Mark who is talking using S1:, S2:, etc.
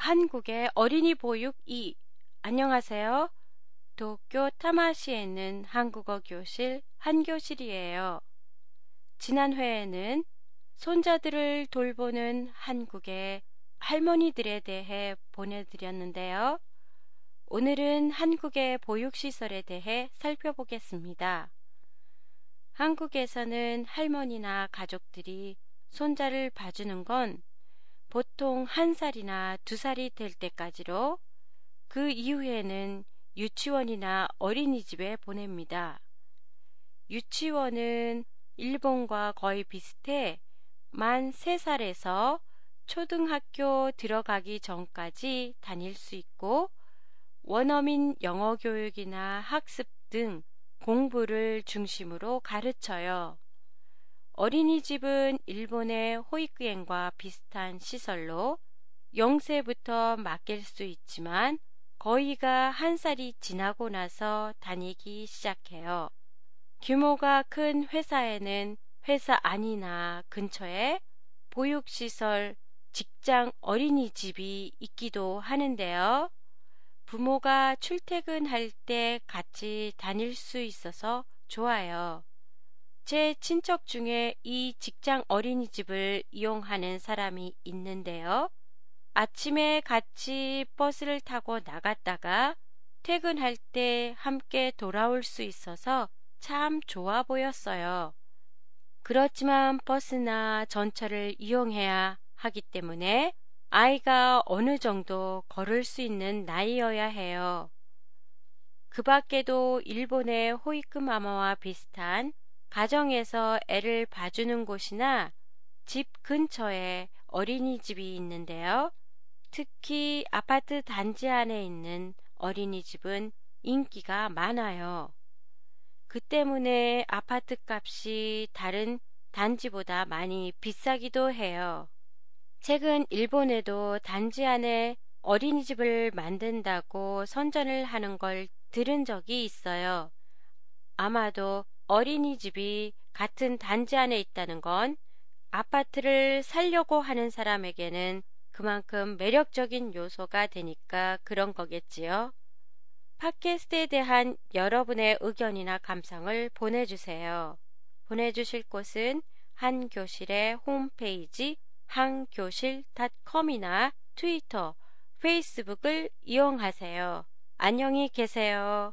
S1: 한국의 어린이 보육 2 안녕하세요. 도쿄 타마시에 있는 한국어 교실 한교실이에요. 지난 회에는 손자들을 돌보는 한국의 할머니들에 대해 보내드렸는데요. 오늘은 한국의 보육시설에 대해 살펴보겠습니다. 한국에서는 할머니나 가족들이 손자를 봐주는 건 보통 한 살이나 두 살이 될 때까지로 그 이후에는 유치원이나 어린이집에 보냅니다. 유치원은 일본과 거의 비슷해 만 3살에서 초등학교 들어가기 전까지 다닐 수 있고 원어민 영어 교육이나 학습 등 공부를 중심으로 가르쳐요. 어린이집은 일본의 호이크엔과 비슷한 시설로 0세부터 맡길 수 있지만 거의가 한 살이 지나고 나서 다니기 시작해요. 규모가 큰 회사에는 회사 안이나 근처에 보육시설, 직장 어린이집이 있기도 하는데요. 부모가 출퇴근할 때 같이 다닐 수 있어서 좋아요. 제 친척 중에 이 직장 어린이집을 이용하는 사람이 있는데요. 아침에 같이 버스를 타고 나갔다가 퇴근할 때 함께 돌아올 수 있어서 참 좋아 보였어요. 그렇지만 버스나 전철을 이용해야 하기 때문에 아이가 어느 정도 걸을 수 있는 나이여야 해요. 그 밖에도 일본의 호이크 마마와 비슷한 가정에서 애를 봐주는 곳이나 집 근처에 어린이집이 있는데요. 특히 아파트 단지 안에 있는 어린이집은 인기가 많아요. 그 때문에 아파트 값이 다른 단지보다 많이 비싸기도 해요. 최근 일본에도 단지 안에 어린이집을 만든다고 선전을 하는 걸 들은 적이 있어요. 아마도 어린이집이 같은 단지 안에 있다는 건 아파트를 살려고 하는 사람에게는 그만큼 매력적인 요소가 되니까 그런 거겠지요. 팟캐스트에 대한 여러분의 의견이나 감상을 보내주세요. 보내주실 곳은 한교실의 홈페이지 한교실.com이나 트위터, 페이스북을 이용하세요. 안녕히 계세요.